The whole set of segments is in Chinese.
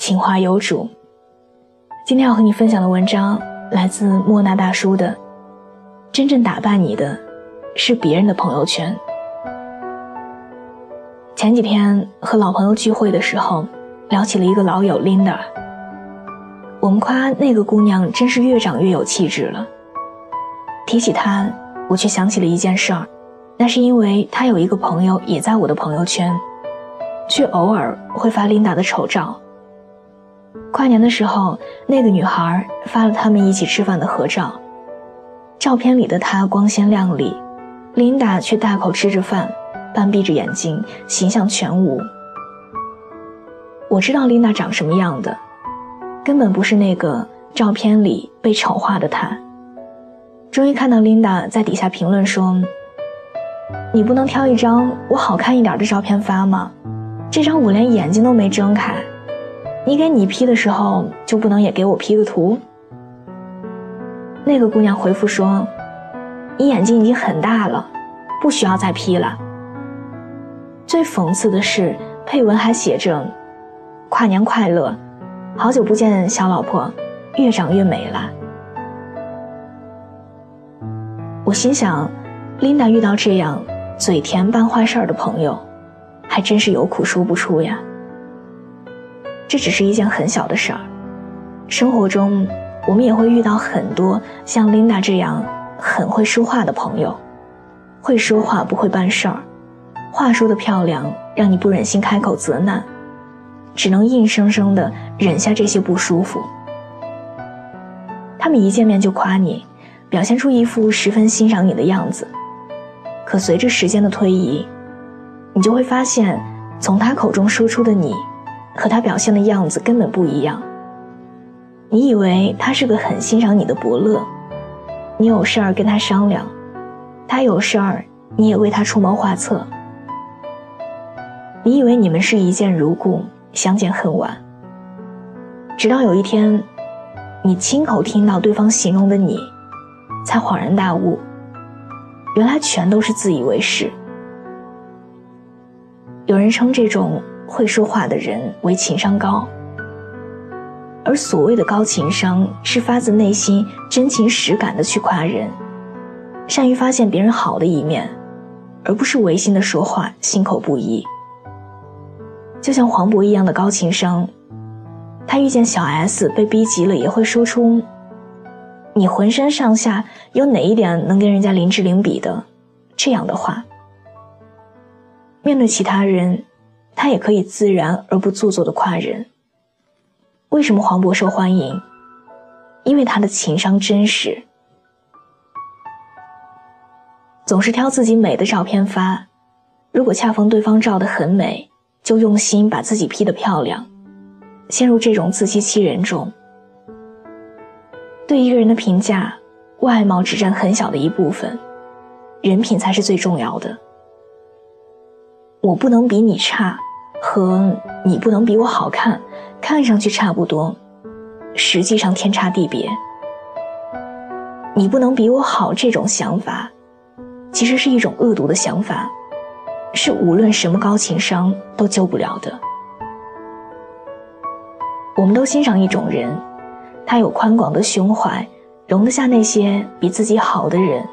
情话有主。今天要和你分享的文章来自莫那大叔的。真正打败你的，是别人的朋友圈。前几天和老朋友聚会的时候，聊起了一个老友 Linda。我们夸那个姑娘真是越长越有气质了。提起她，我却想起了一件事儿。那是因为他有一个朋友也在我的朋友圈，却偶尔会发 Linda 的丑照。跨年的时候，那个女孩发了他们一起吃饭的合照，照片里的她光鲜亮丽，琳达却大口吃着饭，半闭着眼睛，形象全无。我知道琳达长什么样的，根本不是那个照片里被丑化的她。终于看到琳达在底下评论说。你不能挑一张我好看一点的照片发吗？这张我连眼睛都没睁开，你给你 P 的时候就不能也给我 P 个图？那个姑娘回复说：“你眼睛已经很大了，不需要再 P 了。”最讽刺的是，配文还写着：“跨年快乐，好久不见，小老婆，越长越美了。”我心想。琳达遇到这样嘴甜办坏事儿的朋友，还真是有苦说不出呀。这只是一件很小的事儿，生活中我们也会遇到很多像琳达这样很会说话的朋友，会说话不会办事儿，话说的漂亮让你不忍心开口责难，只能硬生生的忍下这些不舒服。他们一见面就夸你，表现出一副十分欣赏你的样子。可随着时间的推移，你就会发现，从他口中说出的你，和他表现的样子根本不一样。你以为他是个很欣赏你的伯乐，你有事儿跟他商量，他有事儿你也为他出谋划策。你以为你们是一见如故，相见恨晚。直到有一天，你亲口听到对方形容的你，才恍然大悟。原来全都是自以为是。有人称这种会说话的人为情商高，而所谓的高情商是发自内心、真情实感的去夸人，善于发现别人好的一面，而不是违心的说话、心口不一。就像黄渤一样的高情商，他遇见小 S 被逼急了，也会说出。你浑身上下有哪一点能跟人家林志玲比的？这样的话，面对其他人，他也可以自然而不做作的夸人。为什么黄渤受欢迎？因为他的情商真实，总是挑自己美的照片发。如果恰逢对方照得很美，就用心把自己 P 得漂亮，陷入这种自欺欺人中。对一个人的评价，外貌只占很小的一部分，人品才是最重要的。我不能比你差，和你不能比我好看，看上去差不多，实际上天差地别。你不能比我好这种想法，其实是一种恶毒的想法，是无论什么高情商都救不了的。我们都欣赏一种人。他有宽广的胸怀，容得下那些比自己好的人。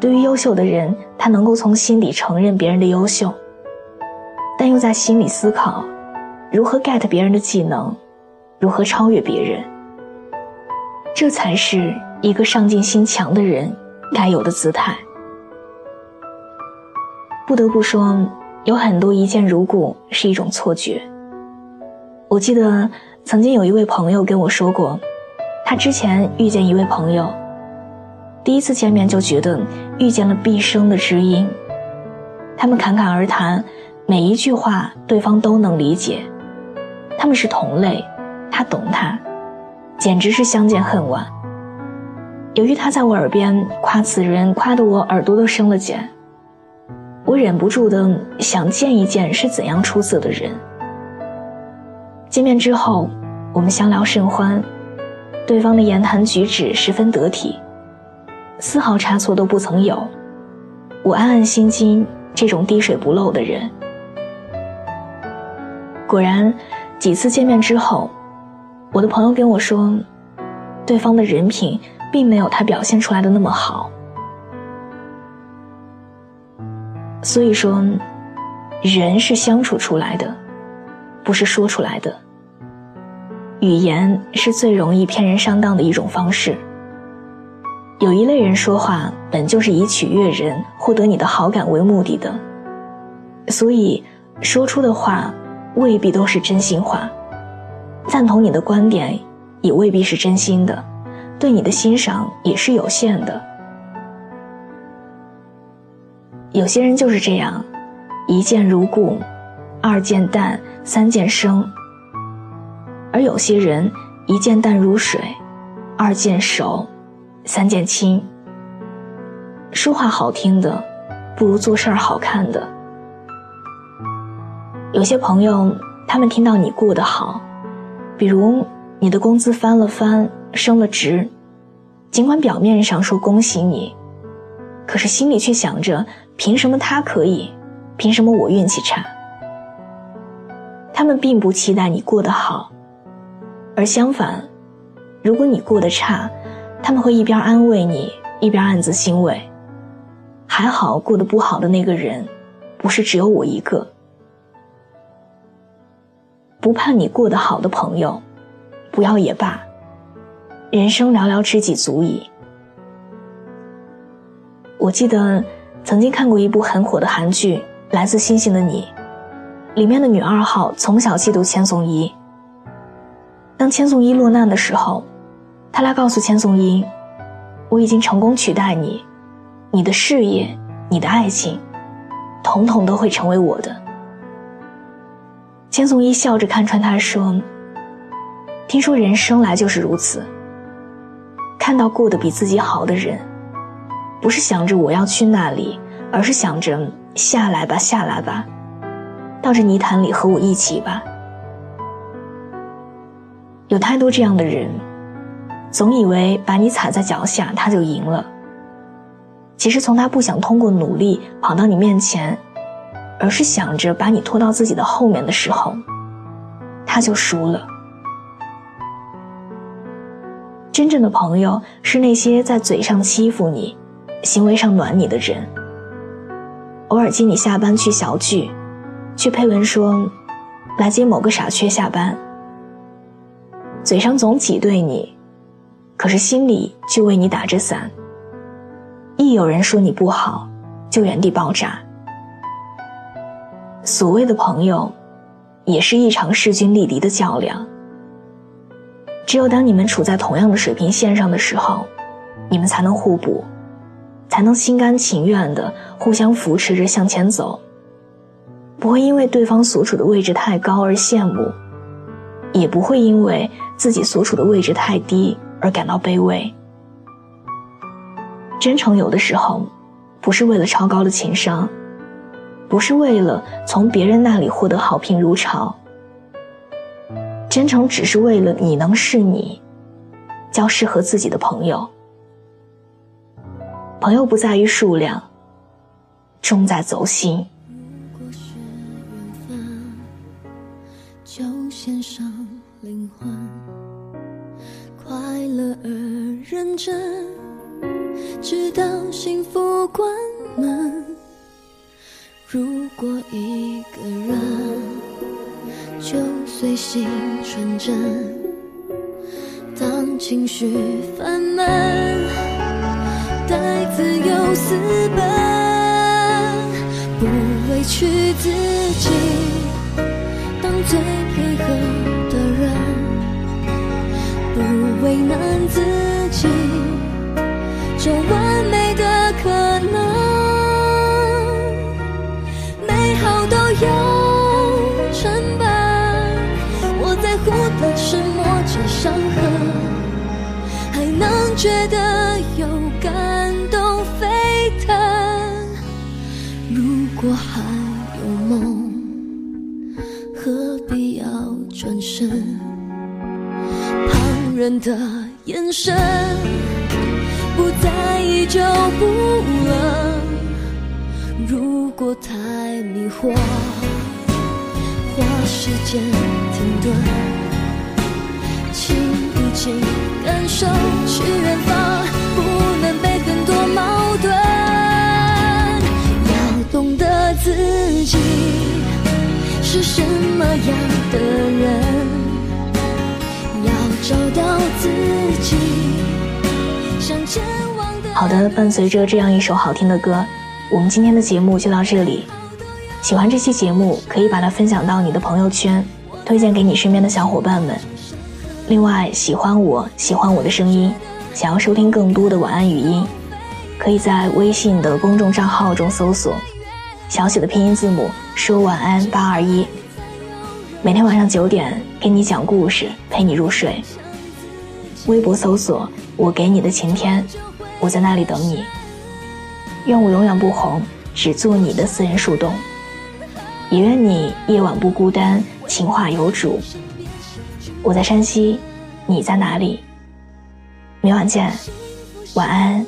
对于优秀的人，他能够从心底承认别人的优秀，但又在心里思考如何 get 别人的技能，如何超越别人。这才是一个上进心强的人该有的姿态。不得不说，有很多一见如故是一种错觉。我记得。曾经有一位朋友跟我说过，他之前遇见一位朋友，第一次见面就觉得遇见了毕生的知音。他们侃侃而谈，每一句话对方都能理解，他们是同类，他懂他，简直是相见恨晚。由于他在我耳边夸此人，夸得我耳朵都生了茧，我忍不住的想见一见是怎样出色的人。见面之后，我们相聊甚欢，对方的言谈举止十分得体，丝毫差错都不曾有。我暗暗心惊，这种滴水不漏的人。果然，几次见面之后，我的朋友跟我说，对方的人品。并没有他表现出来的那么好，所以说，人是相处出来的，不是说出来的。语言是最容易骗人上当的一种方式。有一类人说话本就是以取悦人、获得你的好感为目的的，所以说出的话未必都是真心话，赞同你的观点也未必是真心的。对你的欣赏也是有限的。有些人就是这样，一见如故，二见淡，三见生；而有些人一见淡如水，二见熟，三见亲。说话好听的，不如做事儿好看的。有些朋友，他们听到你过得好，比如你的工资翻了番。升了职，尽管表面上说恭喜你，可是心里却想着凭什么他可以，凭什么我运气差？他们并不期待你过得好，而相反，如果你过得差，他们会一边安慰你，一边暗自欣慰。还好过得不好的那个人，不是只有我一个。不盼你过得好的朋友，不要也罢。人生寥寥知己足矣。我记得曾经看过一部很火的韩剧《来自星星的你》，里面的女二号从小嫉妒千颂伊。当千颂伊落难的时候，她来告诉千颂伊：“我已经成功取代你，你的事业、你的爱情，统统都会成为我的。”千颂伊笑着看穿他说：“听说人生来就是如此。”看到过得比自己好的人，不是想着我要去那里，而是想着下来吧，下来吧，到这泥潭里和我一起吧。有太多这样的人，总以为把你踩在脚下他就赢了。其实从他不想通过努力跑到你面前，而是想着把你拖到自己的后面的时候，他就输了。真正的朋友是那些在嘴上欺负你，行为上暖你的人。偶尔接你下班去小聚，却配文说：“来接某个傻缺下班。”嘴上总挤兑你，可是心里却为你打着伞。一有人说你不好，就原地爆炸。所谓的朋友，也是一场势均力敌的较量。只有当你们处在同样的水平线上的时候，你们才能互补，才能心甘情愿的互相扶持着向前走。不会因为对方所处的位置太高而羡慕，也不会因为自己所处的位置太低而感到卑微。真诚有的时候，不是为了超高的情商，不是为了从别人那里获得好评如潮。真诚只是为了你能是你，交适合自己的朋友。朋友不在于数量，重在走心。如果缘分，就献上灵魂，快乐而认真，直到幸福关门。如果一个人。就随性纯真，当情绪烦闷，带自由私奔，不委屈自己，当最配合的人，不为难自己，觉得有感动沸腾。如果还有梦，何必要转身？旁人的眼神，不在意就不冷。如果太迷惑，花时间停顿，请一起感受去远方，不能被很多矛盾。要懂得自己是什么样的人，要找到自己想前往的。好的，伴随着这样一首好听的歌。我们今天的节目就到这里。喜欢这期节目，可以把它分享到你的朋友圈，推荐给你身边的小伙伴们。另外，喜欢我喜欢我的声音，想要收听更多的晚安语音，可以在微信的公众账号中搜索小写的拼音字母说晚安八二一。每天晚上九点给你讲故事，陪你入睡。微博搜索我给你的晴天，我在那里等你。愿我永远不红，只做你的私人树洞。也愿你夜晚不孤单，情话有主。我在山西，你在哪里？明晚见，晚安。